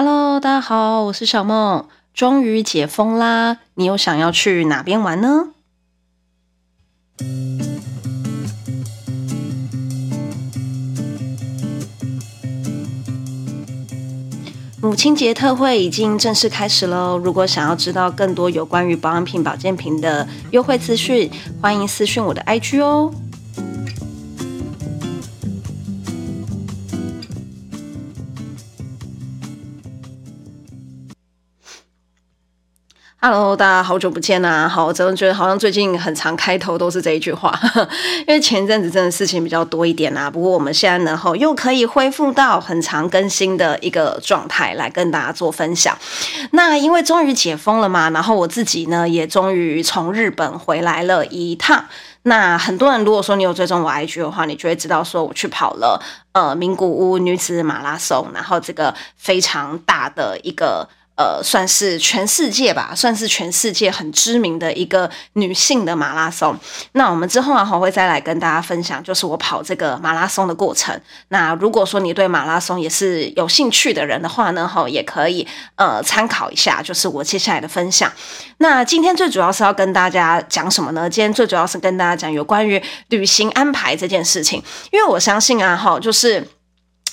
Hello，大家好，我是小梦，终于解封啦！你有想要去哪边玩呢？母亲节特惠已经正式开始喽！如果想要知道更多有关于保养品、保健品的优惠资讯，欢迎私讯我的 IG 哦。Hello，大家好久不见呐！好，我真的觉得好像最近很常开头都是这一句话，因为前阵子真的事情比较多一点呐。不过我们现在呢，吼又可以恢复到很常更新的一个状态来跟大家做分享。那因为终于解封了嘛，然后我自己呢也终于从日本回来了一趟。那很多人如果说你有追踪我 IG 的话，你就会知道说我去跑了呃名古屋女子马拉松，然后这个非常大的一个。呃，算是全世界吧，算是全世界很知名的一个女性的马拉松。那我们之后啊，会再来跟大家分享，就是我跑这个马拉松的过程。那如果说你对马拉松也是有兴趣的人的话呢，哈，也可以呃参考一下，就是我接下来的分享。那今天最主要是要跟大家讲什么呢？今天最主要是跟大家讲有关于旅行安排这件事情，因为我相信啊，哈，就是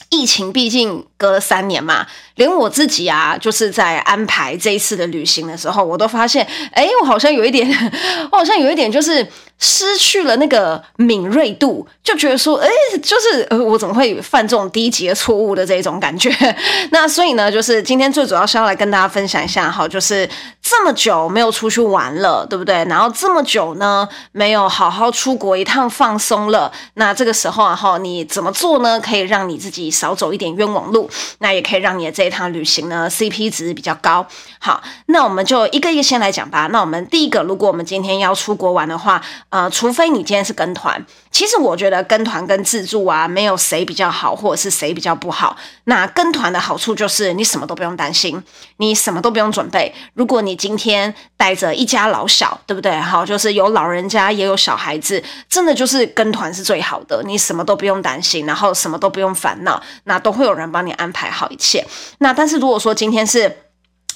疫情毕竟隔了三年嘛。连我自己啊，就是在安排这一次的旅行的时候，我都发现，哎，我好像有一点，我好像有一点就是失去了那个敏锐度，就觉得说，哎，就是呃，我怎么会犯这种低级的错误的这种感觉？那所以呢，就是今天最主要是要来跟大家分享一下哈，就是这么久没有出去玩了，对不对？然后这么久呢，没有好好出国一趟放松了，那这个时候啊哈，你怎么做呢？可以让你自己少走一点冤枉路，那也可以让你的这。一趟旅行呢，CP 值比较高。好，那我们就一个一个先来讲吧。那我们第一个，如果我们今天要出国玩的话，呃，除非你今天是跟团，其实我觉得跟团跟自助啊，没有谁比较好，或者是谁比较不好。那跟团的好处就是你什么都不用担心，你什么都不用准备。如果你今天带着一家老小，对不对？好，就是有老人家也有小孩子，真的就是跟团是最好的。你什么都不用担心，然后什么都不用烦恼，那都会有人帮你安排好一切。那但是如果说今天是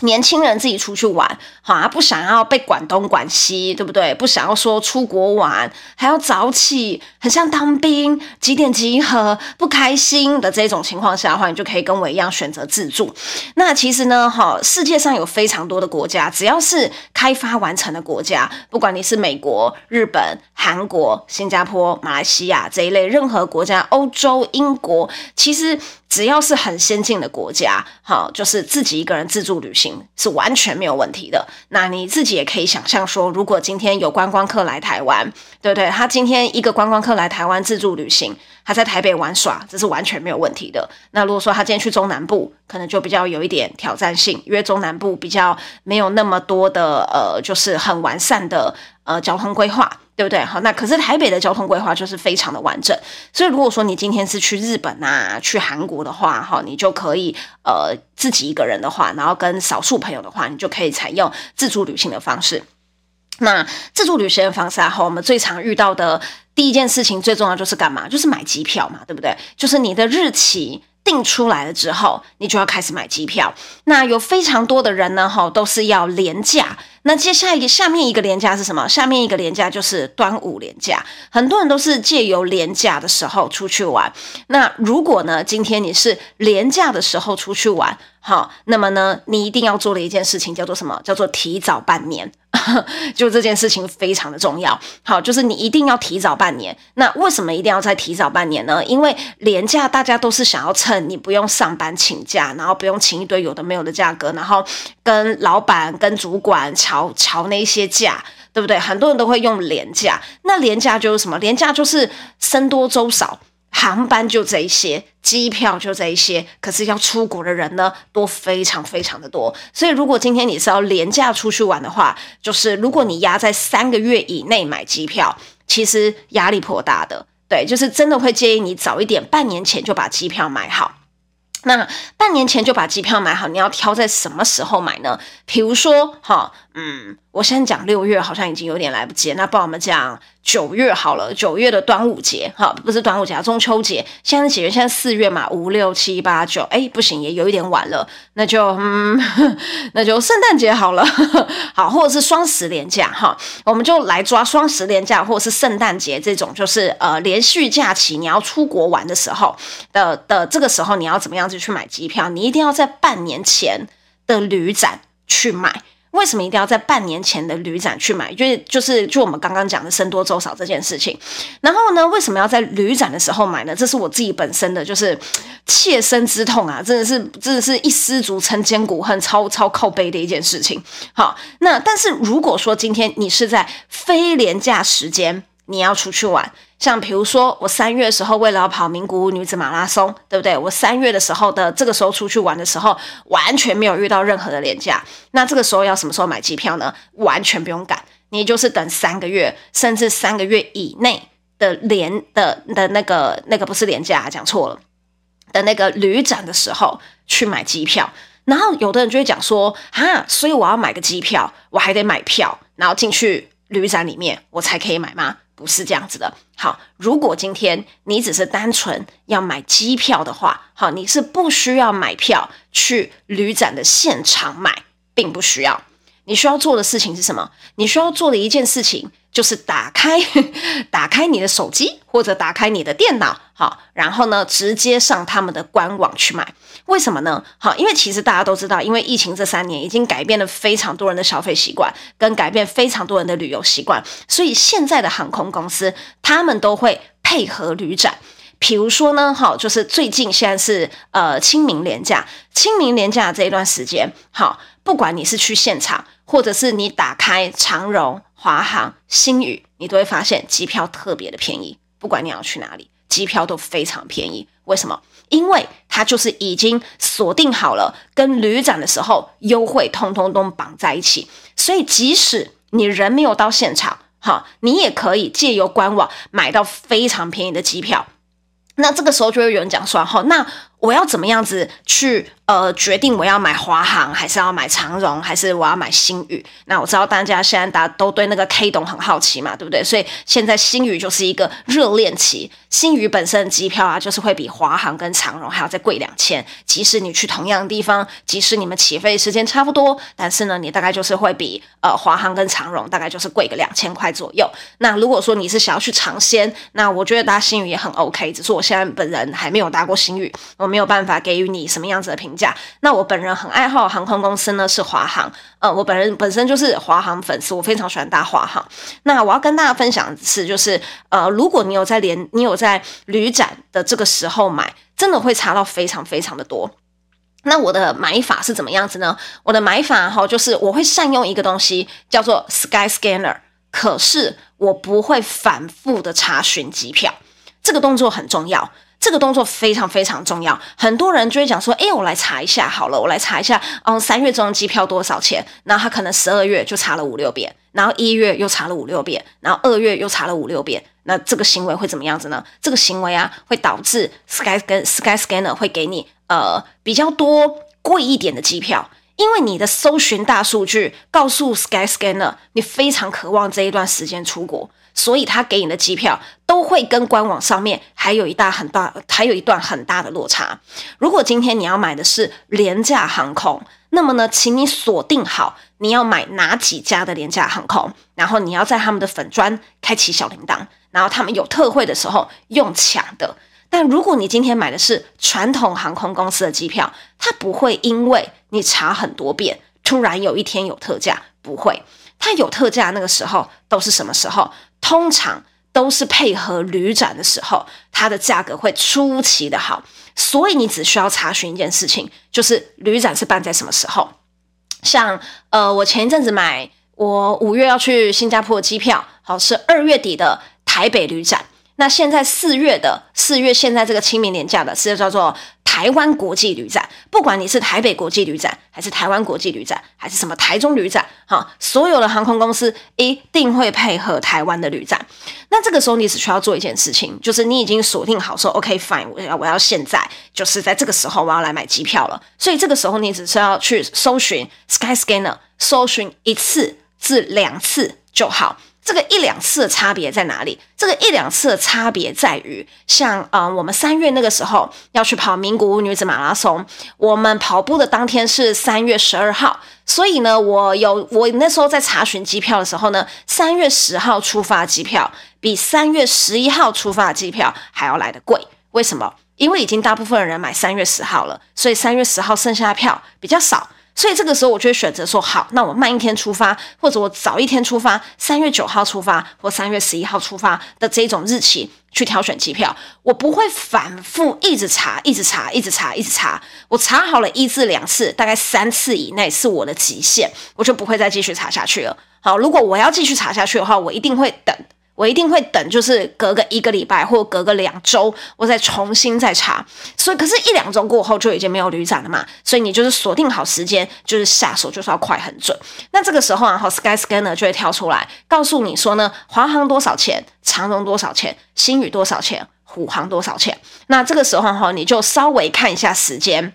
年轻人自己出去玩，哈，不想要被管东管西，对不对？不想要说出国玩还要早起，很像当兵，几点集合，不开心的这种情况下的话，你就可以跟我一样选择自助。那其实呢，哈，世界上有非常多的国家，只要是开发完成的国家，不管你是美国、日本、韩国、新加坡、马来西亚这一类任何国家，欧洲、英国，其实。只要是很先进的国家，好，就是自己一个人自助旅行是完全没有问题的。那你自己也可以想象说，如果今天有观光客来台湾，对不对？他今天一个观光客来台湾自助旅行，他在台北玩耍，这是完全没有问题的。那如果说他今天去中南部，可能就比较有一点挑战性，因为中南部比较没有那么多的呃，就是很完善的呃交通规划。对不对？好，那可是台北的交通规划就是非常的完整，所以如果说你今天是去日本啊、去韩国的话，哈，你就可以呃自己一个人的话，然后跟少数朋友的话，你就可以采用自助旅行的方式。那自助旅行的方式啊，哈，我们最常遇到的第一件事情，最重要就是干嘛？就是买机票嘛，对不对？就是你的日期。定出来了之后，你就要开始买机票。那有非常多的人呢，哈，都是要连假。那接下来下面一个连假是什么？下面一个连假就是端午连假。很多人都是借由连假的时候出去玩。那如果呢，今天你是连假的时候出去玩，好，那么呢，你一定要做的一件事情叫做什么？叫做提早半年。就这件事情非常的重要，好，就是你一定要提早半年。那为什么一定要再提早半年呢？因为连假大家都是想要趁你不用上班请假，然后不用请一堆有的没有的价格，然后跟老板、跟主管乔乔那些假，对不对？很多人都会用连假，那连假就是什么？连假就是僧多粥少。航班就这一些，机票就这一些，可是要出国的人呢，都非常非常的多。所以，如果今天你是要廉价出去玩的话，就是如果你压在三个月以内买机票，其实压力颇大的。对，就是真的会建议你早一点，半年前就把机票买好。那半年前就把机票买好，你要挑在什么时候买呢？比如说，哈，嗯。我先讲六月，好像已经有点来不及。那帮我们讲九月好了，九月的端午节，哈，不是端午节，中秋节。现在几月？现在四月嘛，五六七八九，哎，不行，也有一点晚了，那就嗯，那就圣诞节好了，好，或者是双十连假，哈，我们就来抓双十连假，或者是圣诞节这种，就是呃连续假期，你要出国玩的时候的的这个时候，你要怎么样子去买机票？你一定要在半年前的旅展去买。为什么一定要在半年前的旅展去买？就是就是就我们刚刚讲的僧多粥少这件事情。然后呢，为什么要在旅展的时候买呢？这是我自己本身的就是切身之痛啊！真的是真的是一失足成千古恨，超超靠背的一件事情。好，那但是如果说今天你是在非廉价时间，你要出去玩。像比如说，我三月的时候为了要跑名古屋女子马拉松，对不对？我三月的时候的这个时候出去玩的时候，完全没有遇到任何的廉价。那这个时候要什么时候买机票呢？完全不用赶，你就是等三个月，甚至三个月以内的连的的那个那个不是廉价，讲错了的那个旅展的时候去买机票。然后有的人就会讲说，哈，所以我要买个机票，我还得买票，然后进去旅展里面，我才可以买吗？不是这样子的。好，如果今天你只是单纯要买机票的话，好，你是不需要买票去旅展的现场买，并不需要。你需要做的事情是什么？你需要做的一件事情就是打开，打开你的手机或者打开你的电脑，好，然后呢，直接上他们的官网去买。为什么呢？好，因为其实大家都知道，因为疫情这三年已经改变了非常多人的消费习惯，跟改变非常多人的旅游习惯，所以现在的航空公司他们都会配合旅展。比如说呢，好，就是最近现在是呃清明连假，清明连假这一段时间，好，不管你是去现场，或者是你打开长荣、华航、新宇，你都会发现机票特别的便宜，不管你要去哪里，机票都非常便宜。为什么？因为它就是已经锁定好了，跟旅展的时候优惠通通都绑在一起，所以即使你人没有到现场，哈，你也可以借由官网买到非常便宜的机票。那这个时候就会有人讲说，哈，那我要怎么样子去？呃，决定我要买华航还是要买长荣，还是我要买星宇？那我知道大家现在大家都对那个 K 董很好奇嘛，对不对？所以现在星宇就是一个热恋期。星宇本身的机票啊，就是会比华航跟长荣还要再贵两千。即使你去同样的地方，即使你们起飞时间差不多，但是呢，你大概就是会比呃华航跟长荣大概就是贵个两千块左右。那如果说你是想要去尝鲜，那我觉得搭星宇也很 OK。只是我现在本人还没有搭过星宇，没有办法给予你什么样子的评价。那我本人很爱好航空公司呢，是华航。呃，我本人本身就是华航粉丝，我非常喜欢搭华航。那我要跟大家分享的是，就是呃，如果你有在连，你有在旅展的这个时候买，真的会差到非常非常的多。那我的买法是怎么样子呢？我的买法哈，就是我会善用一个东西叫做 Sky Scanner，可是我不会反复的查询机票，这个动作很重要。这个动作非常非常重要，很多人就会讲说：“哎，我来查一下好了，我来查一下，嗯，三月中的机票多少钱？”然后他可能十二月就查了五六遍，然后一月又查了五六遍，然后二月又查了五六遍。那这个行为会怎么样子呢？这个行为啊，会导致 Sky 跟 Sky Scanner 会给你呃比较多贵一点的机票，因为你的搜寻大数据告诉 Sky Scanner 你非常渴望这一段时间出国。所以他给你的机票都会跟官网上面还有一大很大，还有一段很大的落差。如果今天你要买的是廉价航空，那么呢，请你锁定好你要买哪几家的廉价航空，然后你要在他们的粉专开启小铃铛，然后他们有特惠的时候用抢的。但如果你今天买的是传统航空公司的机票，它不会因为你查很多遍，突然有一天有特价，不会。它有特价那个时候都是什么时候？通常都是配合旅展的时候，它的价格会出奇的好，所以你只需要查询一件事情，就是旅展是办在什么时候。像呃，我前一阵子买我五月要去新加坡的机票，好，是二月底的台北旅展。那现在四月的四月，现在这个清明连假的是叫做。台湾国际旅展，不管你是台北国际旅展，还是台湾国际旅展，还是什么台中旅展，哈，所有的航空公司一定会配合台湾的旅展。那这个时候你只需要做一件事情，就是你已经锁定好说，OK fine，我要我要现在就是在这个时候我要来买机票了。所以这个时候你只需要去搜寻 Skyscanner，搜寻一次至两次就好。这个一两次的差别在哪里？这个一两次的差别在于，像呃，我们三月那个时候要去跑名古屋女子马拉松，我们跑步的当天是三月十二号，所以呢，我有我那时候在查询机票的时候呢，三月十号出发机票比三月十一号出发的机票还要来得贵。为什么？因为已经大部分的人买三月十号了，所以三月十号剩下的票比较少。所以这个时候，我就会选择说好，那我慢一天出发，或者我早一天出发，三月九号出发或三月十一号出发的这种日期去挑选机票。我不会反复一直查，一直查，一直查，一直查。我查好了一至两次，大概三次以内是我的极限，我就不会再继续查下去了。好，如果我要继续查下去的话，我一定会等。我一定会等，就是隔个一个礼拜或隔个两周，我再重新再查。所以，可是，一两周过后就已经没有旅展了嘛。所以，你就是锁定好时间，就是下手就是要快很准。那这个时候啊，哈，Skyscanner 就会跳出来告诉你说呢，华航多少钱，长荣多少钱，新宇多少钱，虎航多少钱。那这个时候哈，你就稍微看一下时间，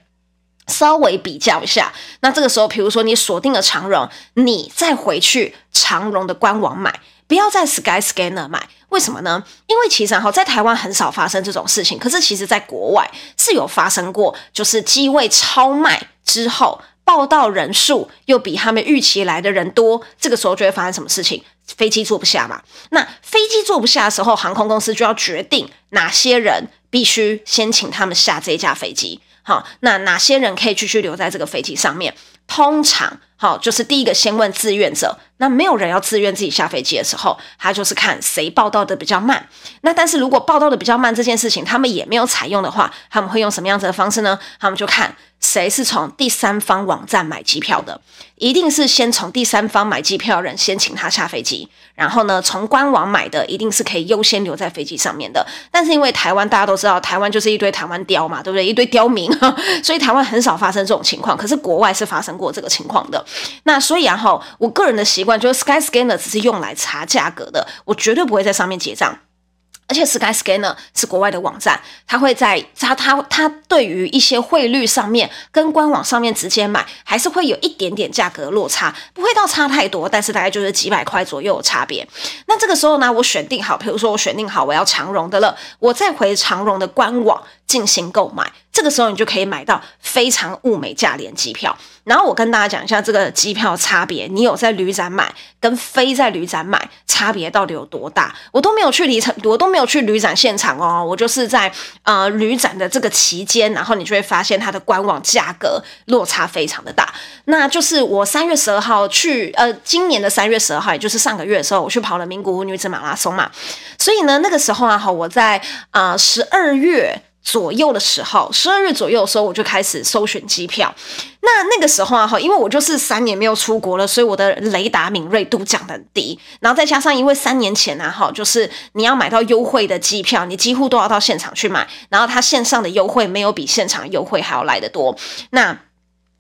稍微比较一下。那这个时候，比如说你锁定了长荣，你再回去长荣的官网买。不要在 Skyscanner 买，为什么呢？因为其实哈，在台湾很少发生这种事情，可是其实在国外是有发生过，就是机位超卖之后，报到人数又比他们预期来的人多，这个时候就会发生什么事情？飞机坐不下嘛。那飞机坐不下的时候，航空公司就要决定哪些人必须先请他们下这一架飞机。好，那哪些人可以继续留在这个飞机上面？通常，好，就是第一个先问志愿者。那没有人要自愿自己下飞机的时候，他就是看谁报道的比较慢。那但是如果报道的比较慢这件事情，他们也没有采用的话，他们会用什么样子的方式呢？他们就看谁是从第三方网站买机票的，一定是先从第三方买机票的人先请他下飞机，然后呢，从官网买的一定是可以优先留在飞机上面的。但是因为台湾大家都知道，台湾就是一堆台湾刁嘛，对不对？一堆刁民，所以台湾很少发生这种情况。可是国外是发生过这个情况的。那所以然后我个人的习惯就是 Skyscanner 只是用来查价格的，我绝对不会在上面结账。而且 Skyscanner 是国外的网站，它会在它它它对于一些汇率上面跟官网上面直接买，还是会有一点点价格落差，不会到差太多，但是大概就是几百块左右的差别。那这个时候呢，我选定好，比如说我选定好我要长荣的了，我再回长荣的官网进行购买，这个时候你就可以买到非常物美价廉机票。然后我跟大家讲一下这个机票差别，你有在旅展买跟非在旅展买差别到底有多大？我都没有去旅展，我都没有去旅展现场哦，我就是在呃旅展的这个期间，然后你就会发现它的官网价格落差非常的大。那就是我三月十二号去，呃，今年的三月十二号，也就是上个月的时候，我去跑了名古屋女子马拉松嘛，所以呢，那个时候啊，哈，我在啊十二月。左右的时候，十二月左右的时候，我就开始搜寻机票。那那个时候啊，哈，因为我就是三年没有出国了，所以我的雷达敏锐度降得很低。然后再加上，因为三年前啊，哈，就是你要买到优惠的机票，你几乎都要到现场去买。然后它线上的优惠没有比现场优惠还要来得多。那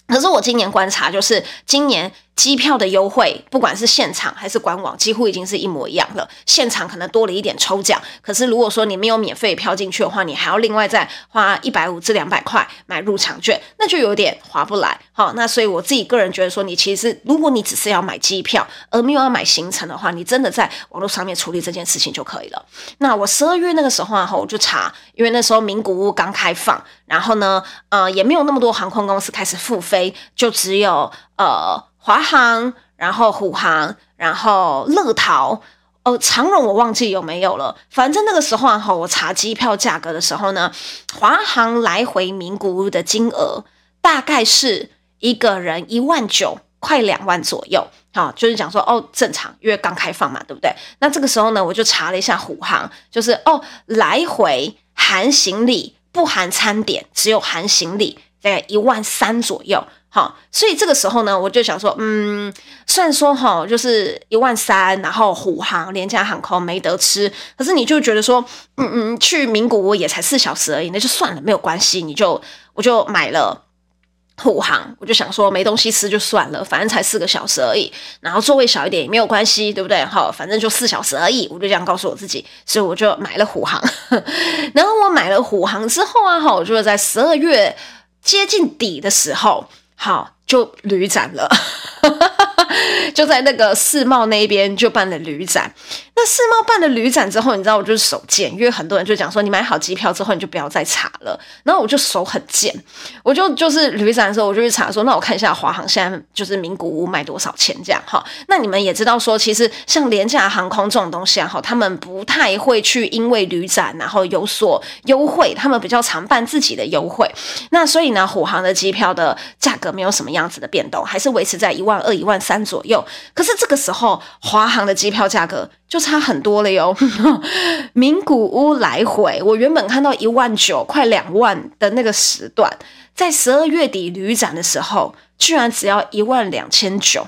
可是我今年观察，就是今年。机票的优惠，不管是现场还是官网，几乎已经是一模一样了。现场可能多了一点抽奖，可是如果说你没有免费票进去的话，你还要另外再花一百五至两百块买入场券，那就有点划不来。好，那所以我自己个人觉得说，你其实如果你只是要买机票，而没有要买行程的话，你真的在网络上面处理这件事情就可以了。那我十二月那个时候啊，我就查，因为那时候名古屋刚开放，然后呢，呃，也没有那么多航空公司开始复飞，就只有呃。华航，然后虎航，然后乐桃，哦，长荣我忘记有没有了。反正那个时候啊，我查机票价格的时候呢，华航来回名古屋的金额大概是一个人一万九，快两万左右。好，就是讲说哦，正常，因为刚开放嘛，对不对？那这个时候呢，我就查了一下虎航，就是哦，来回含行李，不含餐点，只有含行李，大概一万三左右。好，所以这个时候呢，我就想说，嗯，虽然说哈，就是一万三，然后虎航廉价航空没得吃，可是你就觉得说，嗯嗯，去名古屋也才四小时而已，那就算了，没有关系，你就我就买了虎航，我就想说没东西吃就算了，反正才四个小时而已，然后座位小一点也没有关系，对不对？好，反正就四小时而已，我就这样告诉我自己，所以我就买了虎航。然后我买了虎航之后啊，哈，我就在十二月接近底的时候。好，就旅展了，就在那个世贸那边就办了旅展。那世贸办了旅展之后，你知道我就是手贱，因为很多人就讲说，你买好机票之后你就不要再查了。然后我就手很贱，我就就是旅展的时候我就去查说，那我看一下华航现在就是名古屋卖多少钱这样哈。那你们也知道说，其实像廉价航空这种东西啊哈，他们不太会去因为旅展然后有所优惠，他们比较常办自己的优惠。那所以呢，虎航的机票的价格没有什么样子的变动，还是维持在一万二、一万三左右。可是这个时候，华航的机票价格就差很多了哟。名古屋来回，我原本看到一万九、快两万的那个时段，在十二月底旅展的时候，居然只要一万两千九，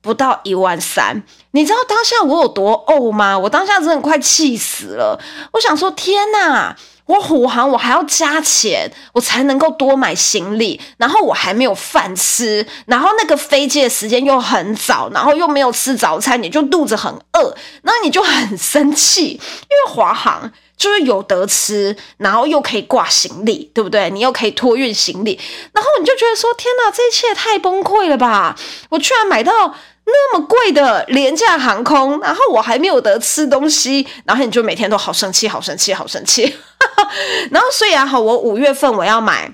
不到一万三。你知道当下我有多呕吗？我当下真的快气死了。我想说，天哪！我虎航，我还要加钱，我才能够多买行李，然后我还没有饭吃，然后那个飞机的时间又很早，然后又没有吃早餐，你就肚子很饿，那你就很生气，因为华航就是有得吃，然后又可以挂行李，对不对？你又可以托运行李，然后你就觉得说，天哪，这一切太崩溃了吧！我居然买到。那么贵的廉价航空，然后我还没有得吃东西，然后你就每天都好生气，好生气，好生气。然后虽然哈，我五月份我要买，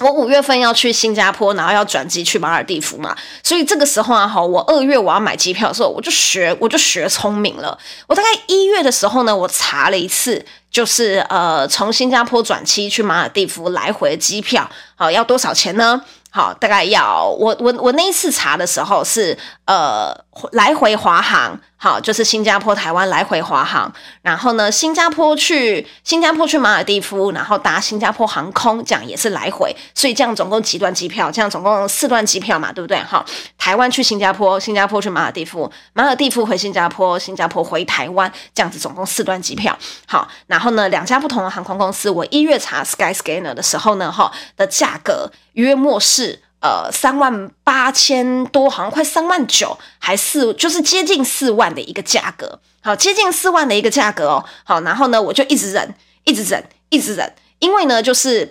我五月份要去新加坡，然后要转机去马尔地夫嘛，所以这个时候啊哈，我二月我要买机票的时候，我就学我就学聪明了。我大概一月的时候呢，我查了一次，就是呃，从新加坡转机去马尔地夫来回的机票，好，要多少钱呢？好，大概要我我我那一次查的时候是呃来回华航，好，就是新加坡台湾来回华航，然后呢新加坡去新加坡去马尔地夫，然后搭新加坡航空，这样也是来回，所以这样总共几段机票？这样总共四段机票嘛，对不对？好，台湾去新加坡，新加坡去马尔地夫，马尔地夫回新加坡，新加坡回台湾，这样子总共四段机票。好，然后呢两家不同的航空公司，我一月查 Skyscanner 的时候呢，哈的价格约莫是。呃，三万八千多，好像快三万九，还四，就是接近四万的一个价格，好，接近四万的一个价格哦，好，然后呢，我就一直忍，一直忍，一直忍，因为呢，就是。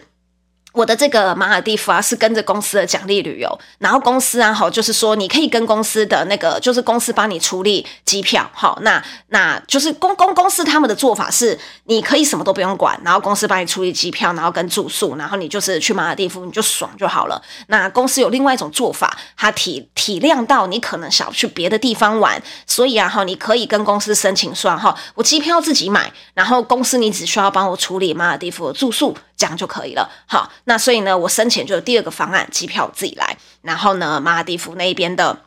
我的这个马尔地夫啊，是跟着公司的奖励旅游，然后公司啊，好，就是说你可以跟公司的那个，就是公司帮你处理机票，好，那那就是公公公司他们的做法是，你可以什么都不用管，然后公司帮你处理机票，然后跟住宿，然后你就是去马尔地夫你就爽就好了。那公司有另外一种做法，他体体谅到你可能想去别的地方玩，所以啊，哈，你可以跟公司申请说，哈，我机票自己买，然后公司你只需要帮我处理马尔地夫的住宿。这样就可以了，好，那所以呢，我申请就有第二个方案，机票自己来，然后呢，马尔地夫那边的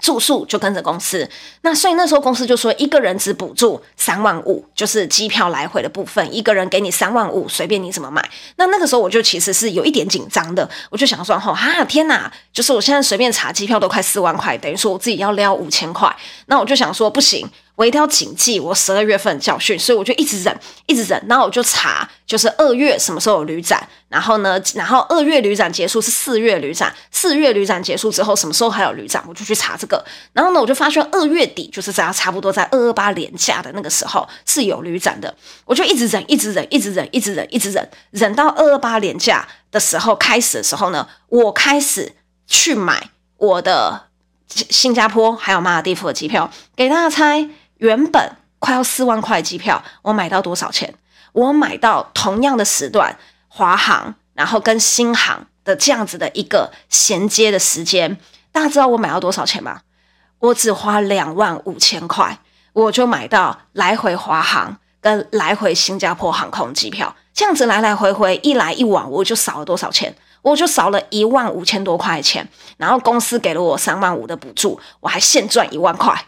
住宿就跟着公司，那所以那时候公司就说一个人只补助三万五，就是机票来回的部分，一个人给你三万五，随便你怎么买。那那个时候我就其实是有一点紧张的，我就想说，哈，哈，天哪，就是我现在随便查机票都快四万块，等于说我自己要撩五千块，那我就想说不行。我一定要谨记我十二月份的教训，所以我就一直忍，一直忍。然后我就查，就是二月什么时候有旅展，然后呢，然后二月旅展结束是四月旅展，四月旅展结束之后什么时候还有旅展，我就去查这个。然后呢，我就发现二月底就是在，差不多在二二八连假的那个时候是有旅展的。我就一直忍，一直忍，一直忍，一直忍，一直忍，忍到二二八连假的时候开始的时候呢，我开始去买我的新加坡还有马尔地夫的机票，给大家猜。原本快要四万块机票，我买到多少钱？我买到同样的时段，华航，然后跟新航的这样子的一个衔接的时间，大家知道我买到多少钱吗？我只花两万五千块，我就买到来回华航跟来回新加坡航空机票，这样子来来回回一来一往，我就少了多少钱？我就少了一万五千多块钱，然后公司给了我三万五的补助，我还现赚一万块。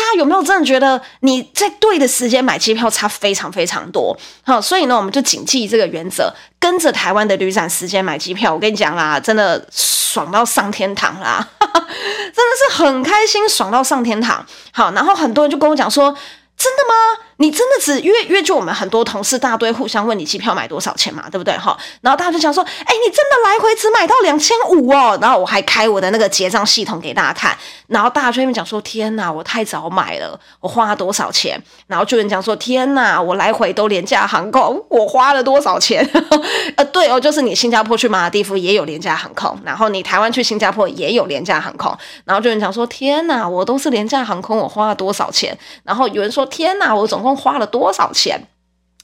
大家有没有真的觉得你在对的时间买机票差非常非常多？好，所以呢，我们就谨记这个原则，跟着台湾的旅展时间买机票。我跟你讲啦，真的爽到上天堂啦，真的是很开心，爽到上天堂。好，然后很多人就跟我讲说：“真的吗？你真的只约约就我们很多同事大堆互相问你机票买多少钱嘛，对不对哈？然后大家就想说，哎，你真的来回只买到两千五哦。然后我还开我的那个结账系统给大家看，然后大家就会讲说，天哪，我太早买了，我花了多少钱？然后就有人讲说，天哪，我来回都廉价航空，我花了多少钱？呃，对哦，就是你新加坡去马尔地夫也有廉价航空，然后你台湾去新加坡也有廉价航空，然后就有人讲说，天哪，我都是廉价航空，我花了多少钱？然后有人说，天哪，我总共花了多少钱？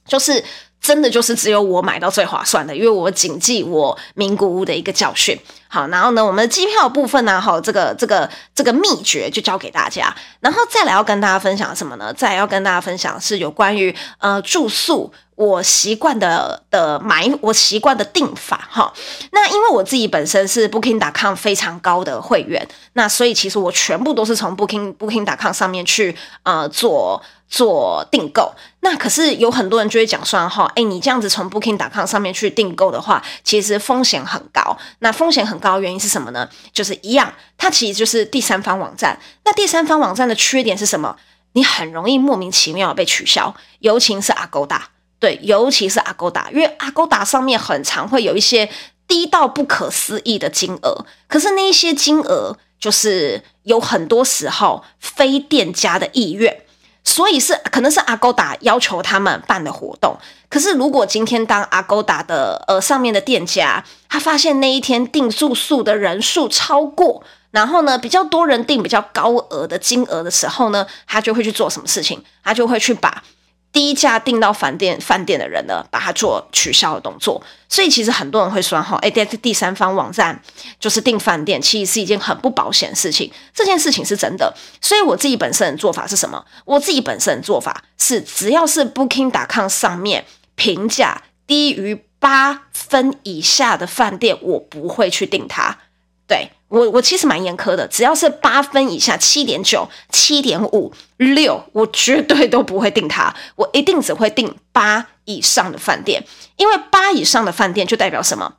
就是真的就是只有我买到最划算的，因为我谨记我名古屋的一个教训。好，然后呢，我们的机票部分呢，好，这个这个这个秘诀就教给大家。然后再来要跟大家分享什么呢？再来要跟大家分享是有关于呃住宿。我习惯的的买，我习惯的订法哈。那因为我自己本身是 Booking.com 非常高的会员，那所以其实我全部都是从 Booking Booking.com 上面去呃做做订购。那可是有很多人就会讲说哈，哎，你这样子从 Booking.com 上面去订购的话，其实风险很高。那风险很高原因是什么呢？就是一样，它其实就是第三方网站。那第三方网站的缺点是什么？你很容易莫名其妙被取消，尤其是 Agoda。对，尤其是 Agoda，因为 Agoda 上面很常会有一些低到不可思议的金额，可是那一些金额就是有很多时候非店家的意愿，所以是可能是 Agoda 要求他们办的活动。可是如果今天当 Agoda 的呃上面的店家，他发现那一天订住宿的人数超过，然后呢比较多人订比较高额的金额的时候呢，他就会去做什么事情？他就会去把。低价订到饭店饭店的人呢，把它做取消的动作，所以其实很多人会说哈，哎，在第三方网站就是订饭店，其实是一件很不保险的事情。这件事情是真的，所以我自己本身的做法是什么？我自己本身的做法是，只要是 Booking.com 上面评价低于八分以下的饭店，我不会去订它。对。我我其实蛮严苛的，只要是八分以下，七点九、七点五、六，我绝对都不会定它。我一定只会定八以上的饭店，因为八以上的饭店就代表什么？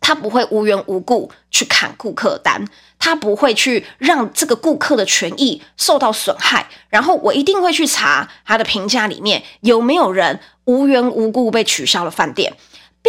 他不会无缘无故去砍顾客单，他不会去让这个顾客的权益受到损害。然后我一定会去查他的评价里面有没有人无缘无故被取消了饭店。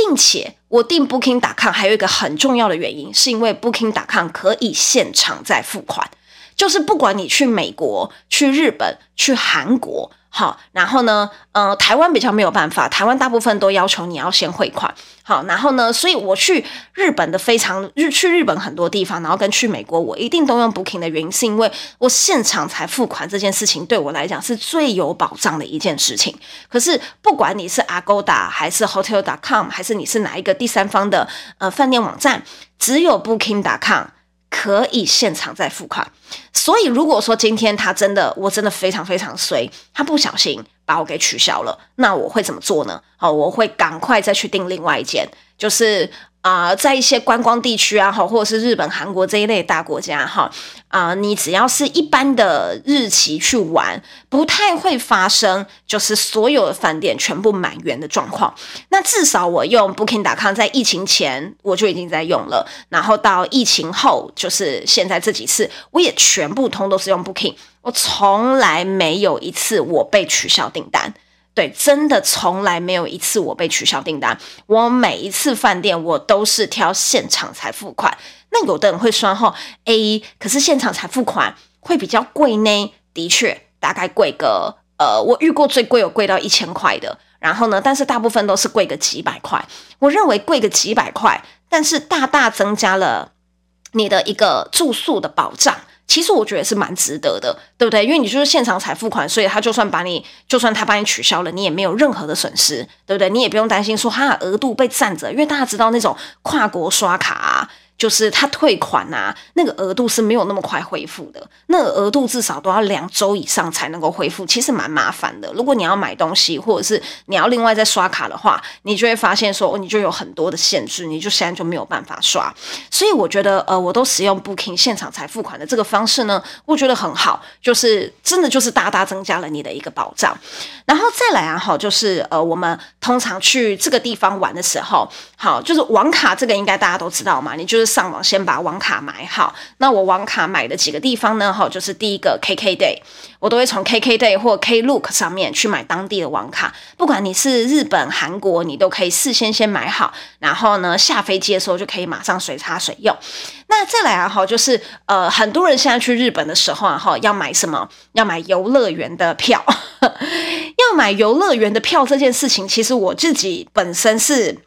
并且我订 Booking.com 还有一个很重要的原因，是因为 Booking 打康可以现场再付款，就是不管你去美国、去日本、去韩国。好，然后呢，呃，台湾比较没有办法，台湾大部分都要求你要先汇款。好，然后呢，所以我去日本的非常日去日本很多地方，然后跟去美国，我一定都用 Booking 的原因，是因为我现场才付款这件事情对我来讲是最有保障的一件事情。可是不管你是 Agoda 还是 Hotel.com，还是你是哪一个第三方的呃饭店网站，只有 Booking.com。可以现场再付款，所以如果说今天他真的，我真的非常非常衰，他不小心把我给取消了，那我会怎么做呢？哦，我会赶快再去订另外一件，就是。啊、在一些观光地区啊，哈，或者是日本、韩国这一类大国家，哈，啊，你只要是一般的日期去玩，不太会发生就是所有的饭店全部满员的状况。那至少我用 Booking.com 在疫情前我就已经在用了，然后到疫情后，就是现在这几次，我也全部通都是用 Booking，我从来没有一次我被取消订单。对，真的从来没有一次我被取消订单。我每一次饭店我都是挑现场才付款。那有的人会说哈，A，可是现场才付款会比较贵呢？的确，大概贵个呃，我遇过最贵有贵到一千块的。然后呢，但是大部分都是贵个几百块。我认为贵个几百块，但是大大增加了你的一个住宿的保障。其实我觉得是蛮值得的，对不对？因为你就是现场才付款，所以他就算把你，就算他把你取消了，你也没有任何的损失，对不对？你也不用担心说他的额度被占着，因为大家知道那种跨国刷卡。就是他退款、啊，那个额度是没有那么快恢复的，那个额度至少都要两周以上才能够恢复，其实蛮麻烦的。如果你要买东西，或者是你要另外再刷卡的话，你就会发现说，你就有很多的限制，你就现在就没有办法刷。所以我觉得，呃，我都使用 Booking 现场才付款的这个方式呢，我觉得很好，就是真的就是大大增加了你的一个保障。然后再来啊，好，就是呃，我们通常去这个地方玩的时候，好，就是网卡这个应该大家都知道嘛，你就是。上网先把网卡买好。那我网卡买的几个地方呢？哈，就是第一个 KKday，我都会从 KKday 或 Klook 上面去买当地的网卡。不管你是日本、韩国，你都可以事先先买好，然后呢，下飞机的时候就可以马上随插随用。那再来啊，哈，就是呃，很多人现在去日本的时候啊，哈，要买什么？要买游乐园的票。要买游乐园的票这件事情，其实我自己本身是。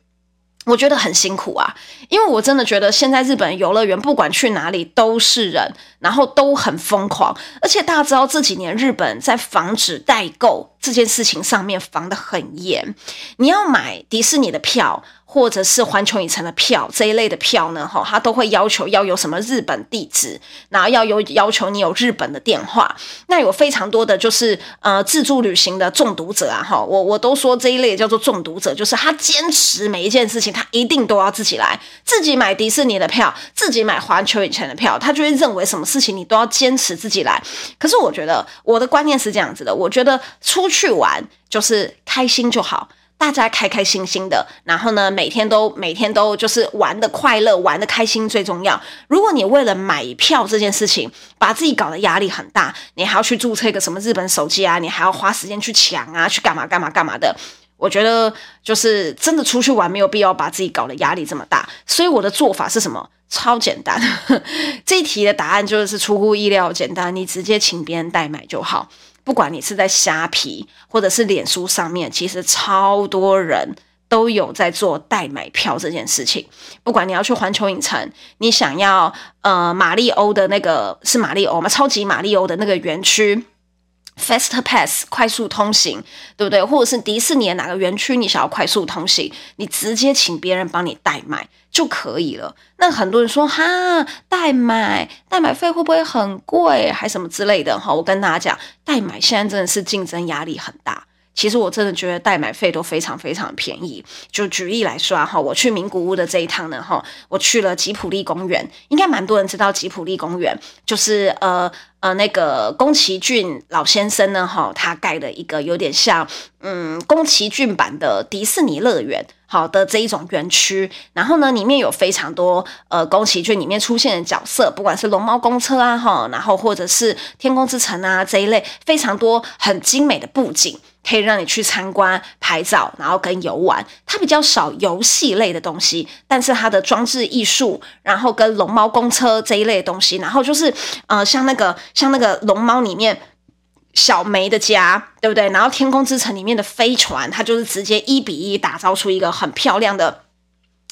我觉得很辛苦啊，因为我真的觉得现在日本游乐园不管去哪里都是人，然后都很疯狂，而且大家知道这几年日本在防止代购这件事情上面防得很严，你要买迪士尼的票。或者是环球影城的票这一类的票呢，哈，他都会要求要有什么日本地址，然后要有要求你有日本的电话。那有非常多的就是呃自助旅行的中毒者啊，哈，我我都说这一类叫做中毒者，就是他坚持每一件事情他一定都要自己来，自己买迪士尼的票，自己买环球影城的票，他就会认为什么事情你都要坚持自己来。可是我觉得我的观念是这样子的，我觉得出去玩就是开心就好。大家开开心心的，然后呢，每天都每天都就是玩的快乐，玩的开心最重要。如果你为了买票这件事情，把自己搞得压力很大，你还要去注册一个什么日本手机啊，你还要花时间去抢啊，去干嘛干嘛干嘛的。我觉得就是真的出去玩没有必要把自己搞得压力这么大。所以我的做法是什么？超简单。这一题的答案就是出乎意料简单，你直接请别人代买就好。不管你是在虾皮或者是脸书上面，其实超多人都有在做代买票这件事情。不管你要去环球影城，你想要呃马里欧的那个是马里欧吗？超级马里欧的那个园区。Fast Pass 快速通行，对不对？或者是迪士尼哪个园区你想要快速通行，你直接请别人帮你代买就可以了。那很多人说哈，代买代买费会不会很贵，还什么之类的？哈，我跟大家讲，代买现在真的是竞争压力很大。其实我真的觉得代买费都非常非常便宜。就举例来说哈，我去名古屋的这一趟呢，哈，我去了吉普力公园，应该蛮多人知道吉普力公园，就是呃。呃，那个宫崎骏老先生呢，哈，他盖的一个有点像，嗯，宫崎骏版的迪士尼乐园，好的这一种园区。然后呢，里面有非常多呃宫崎骏里面出现的角色，不管是龙猫公车啊，哈，然后或者是天空之城啊这一类，非常多很精美的布景。可以让你去参观、拍照，然后跟游玩。它比较少游戏类的东西，但是它的装置艺术，然后跟龙猫公车这一类的东西，然后就是呃，像那个像那个龙猫里面小梅的家，对不对？然后天空之城里面的飞船，它就是直接一比一打造出一个很漂亮的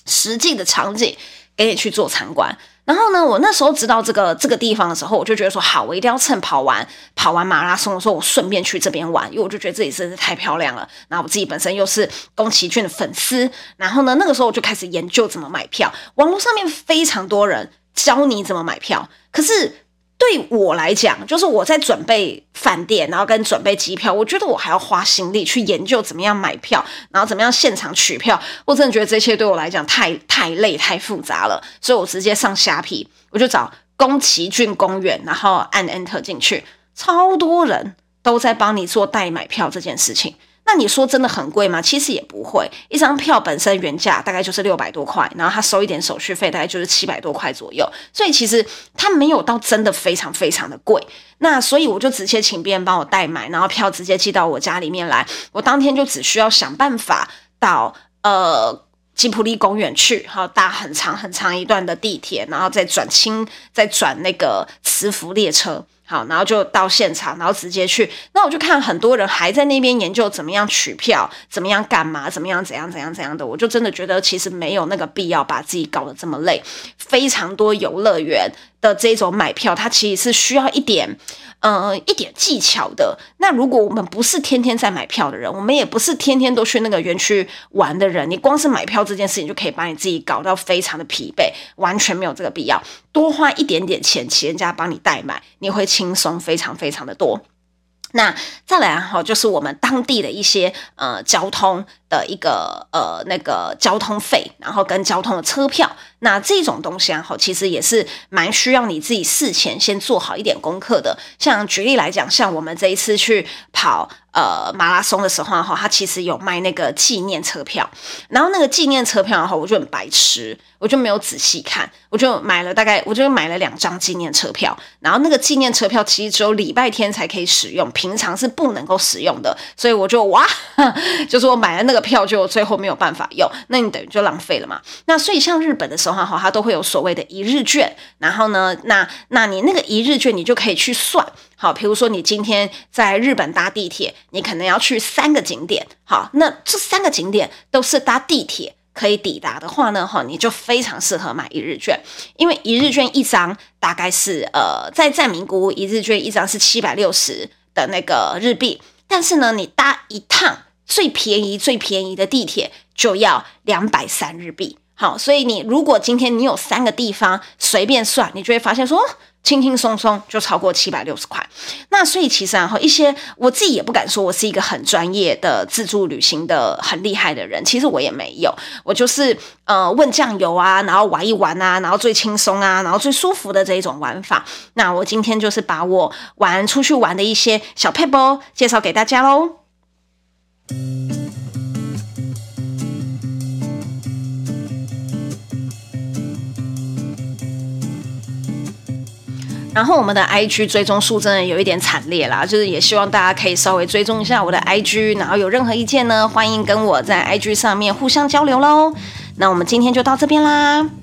实际的场景给你去做参观。然后呢，我那时候知道这个这个地方的时候，我就觉得说好，我一定要趁跑完跑完马拉松的时候，我顺便去这边玩，因为我就觉得这里真是太漂亮了。然后我自己本身又是宫崎骏的粉丝，然后呢，那个时候我就开始研究怎么买票。网络上面非常多人教你怎么买票，可是。对我来讲，就是我在准备饭店，然后跟准备机票，我觉得我还要花心力去研究怎么样买票，然后怎么样现场取票。我真的觉得这些对我来讲太太累、太复杂了，所以我直接上虾皮，我就找宫崎骏公园，然后按 Enter 进去，超多人都在帮你做代买票这件事情。那你说真的很贵吗？其实也不会，一张票本身原价大概就是六百多块，然后他收一点手续费，大概就是七百多块左右，所以其实它没有到真的非常非常的贵。那所以我就直接请别人帮我代买，然后票直接寄到我家里面来，我当天就只需要想办法到呃吉普力公园去，然后搭很长很长一段的地铁，然后再转轻再转那个磁浮列车。好，然后就到现场，然后直接去。那我就看很多人还在那边研究怎么样取票，怎么样干嘛，怎么样怎样怎样怎样的。我就真的觉得其实没有那个必要把自己搞得这么累。非常多游乐园的这种买票，它其实是需要一点。呃，一点技巧的。那如果我们不是天天在买票的人，我们也不是天天都去那个园区玩的人，你光是买票这件事情就可以把你自己搞到非常的疲惫，完全没有这个必要。多花一点点钱，请人家帮你代买，你会轻松非常非常的多。那再来哈，就是我们当地的一些呃交通的一个呃那个交通费，然后跟交通的车票，那这种东西啊，哈，其实也是蛮需要你自己事前先做好一点功课的。像举例来讲，像我们这一次去跑呃马拉松的时候哈，他其实有卖那个纪念车票，然后那个纪念车票哈，我就很白痴。我就没有仔细看，我就买了大概，我就买了两张纪念车票，然后那个纪念车票其实只有礼拜天才可以使用，平常是不能够使用的，所以我就哇，就是我买了那个票，就最后没有办法用，那你等于就浪费了嘛。那所以像日本的时候哈，它都会有所谓的一日券，然后呢，那那你那个一日券你就可以去算，好，比如说你今天在日本搭地铁，你可能要去三个景点，好，那这三个景点都是搭地铁。可以抵达的话呢，哈，你就非常适合买一日券，因为一日券一张大概是呃，在在名古屋一日券一张是七百六十的那个日币，但是呢，你搭一趟最便宜最便宜的地铁就要两百三日币，好，所以你如果今天你有三个地方随便算，你就会发现说。轻轻松松就超过七百六十块，那所以其实然后一些我自己也不敢说我是一个很专业的自助旅行的很厉害的人，其实我也没有，我就是呃问酱油啊，然后玩一玩啊，然后最轻松啊，然后最舒服的这一种玩法。那我今天就是把我玩出去玩的一些小配包介绍给大家喽。然后我们的 IG 追踪数真的有一点惨烈啦，就是也希望大家可以稍微追踪一下我的 IG，然后有任何意见呢，欢迎跟我在 IG 上面互相交流喽。那我们今天就到这边啦。